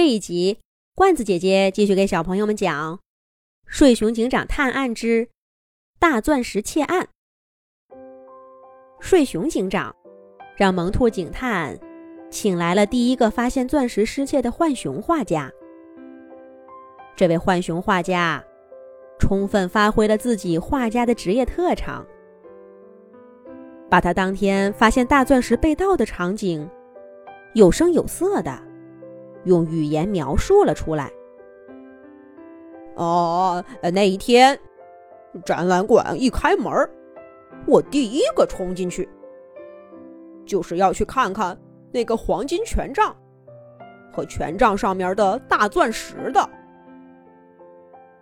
这一集，罐子姐姐继续给小朋友们讲《睡熊警长探案之大钻石窃案》。睡熊警长让萌兔警探请来了第一个发现钻石失窃的浣熊画家。这位浣熊画家充分发挥了自己画家的职业特长，把他当天发现大钻石被盗的场景有声有色的。用语言描述了出来。哦，那一天，展览馆一开门，我第一个冲进去，就是要去看看那个黄金权杖和权杖上面的大钻石的。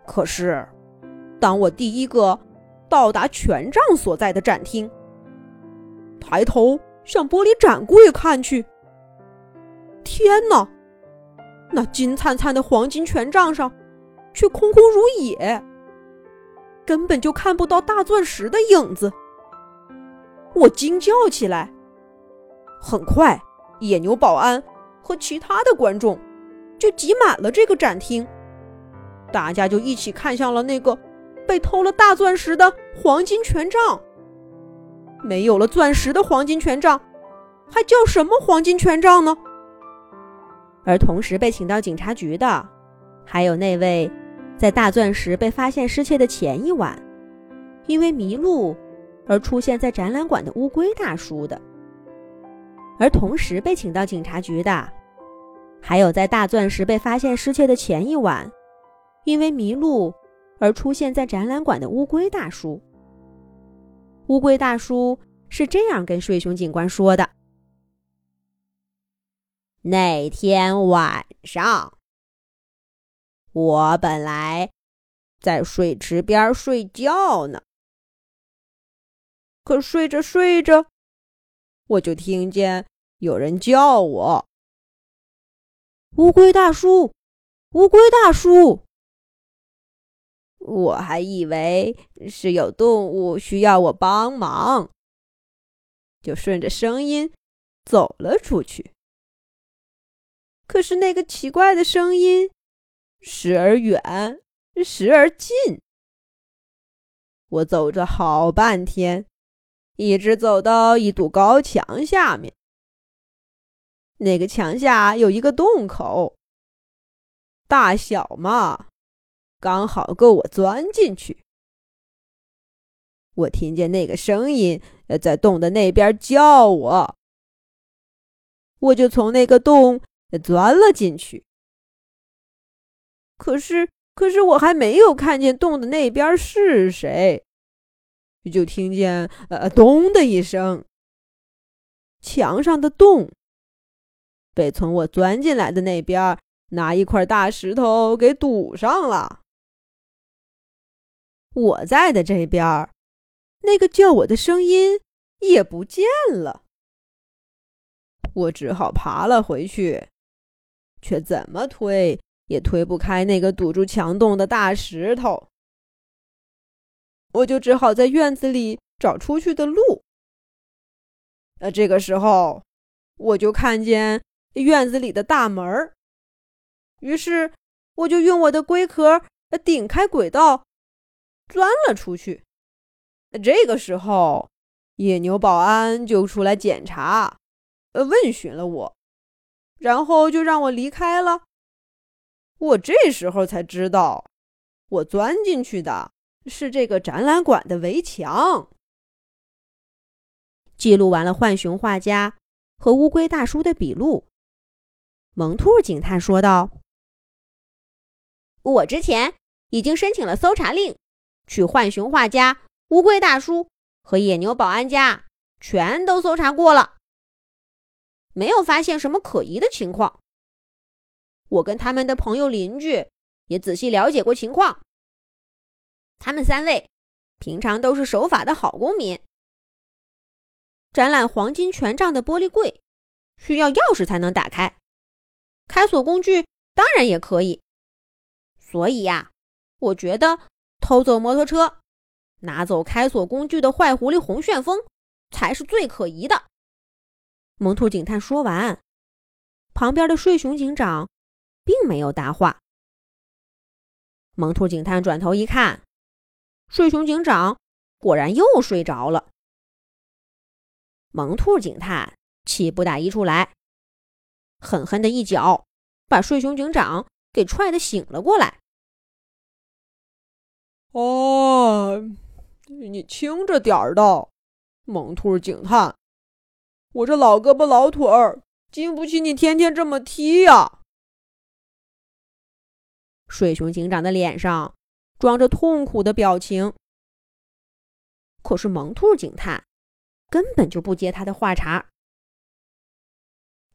可是，当我第一个到达权杖所在的展厅，抬头向玻璃展柜看去，天哪！那金灿灿的黄金权杖上，却空空如也，根本就看不到大钻石的影子。我惊叫起来。很快，野牛保安和其他的观众就挤满了这个展厅，大家就一起看向了那个被偷了大钻石的黄金权杖。没有了钻石的黄金权杖，还叫什么黄金权杖呢？而同时被请到警察局的，还有那位在大钻石被发现失窃的前一晚，因为迷路而出现在展览馆的乌龟大叔的。而同时被请到警察局的，还有在大钻石被发现失窃的前一晚，因为迷路而出现在展览馆的乌龟大叔。乌龟大叔是这样跟睡熊警官说的。那天晚上，我本来在水池边睡觉呢，可睡着睡着，我就听见有人叫我：“乌龟大叔，乌龟大叔。”我还以为是有动物需要我帮忙，就顺着声音走了出去。可是那个奇怪的声音，时而远，时而近。我走着好半天，一直走到一堵高墙下面。那个墙下有一个洞口，大小嘛，刚好够我钻进去。我听见那个声音在洞的那边叫我，我就从那个洞。钻了进去，可是，可是我还没有看见洞的那边是谁，就听见呃“咚”的一声，墙上的洞被从我钻进来的那边拿一块大石头给堵上了。我在的这边，那个叫我的声音也不见了，我只好爬了回去。却怎么推也推不开那个堵住墙洞的大石头，我就只好在院子里找出去的路。呃，这个时候我就看见院子里的大门儿，于是我就用我的龟壳顶开轨道，钻了出去。这个时候，野牛保安就出来检查，呃，问询了我。然后就让我离开了。我这时候才知道，我钻进去的是这个展览馆的围墙。记录完了浣熊画家和乌龟大叔的笔录，萌兔警探说道：“我之前已经申请了搜查令，去浣熊画家、乌龟大叔和野牛保安家，全都搜查过了。”没有发现什么可疑的情况。我跟他们的朋友邻居也仔细了解过情况，他们三位平常都是守法的好公民。展览黄金权杖的玻璃柜需要钥匙才能打开，开锁工具当然也可以。所以呀，我觉得偷走摩托车、拿走开锁工具的坏狐狸红旋风才是最可疑的。萌兔警探说完，旁边的睡熊警长并没有答话。萌兔警探转头一看，睡熊警长果然又睡着了。萌兔警探气不打一处来，狠狠的一脚把睡熊警长给踹得醒了过来。哦，你轻着点儿的，萌兔警探，我这老胳膊老腿儿经不起你天天这么踢呀！睡熊警长的脸上装着痛苦的表情，可是萌兔警探根本就不接他的话茬。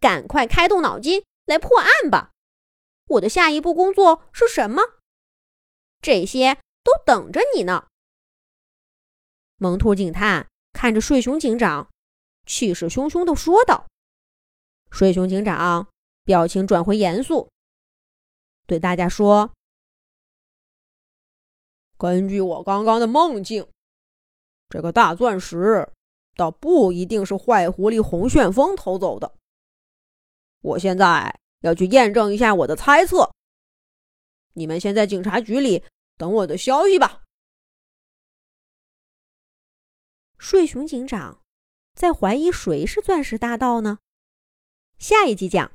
赶快开动脑筋来破案吧！我的下一步工作是什么？这些。都等着你呢。萌兔警探看着睡熊警长，气势汹汹的说道：“睡熊警长表情转回严肃，对大家说：‘根据我刚刚的梦境，这个大钻石倒不一定是坏狐狸红旋风偷走的。我现在要去验证一下我的猜测。你们先在警察局里。’”等我的消息吧。睡熊警长在怀疑谁是钻石大盗呢？下一集讲。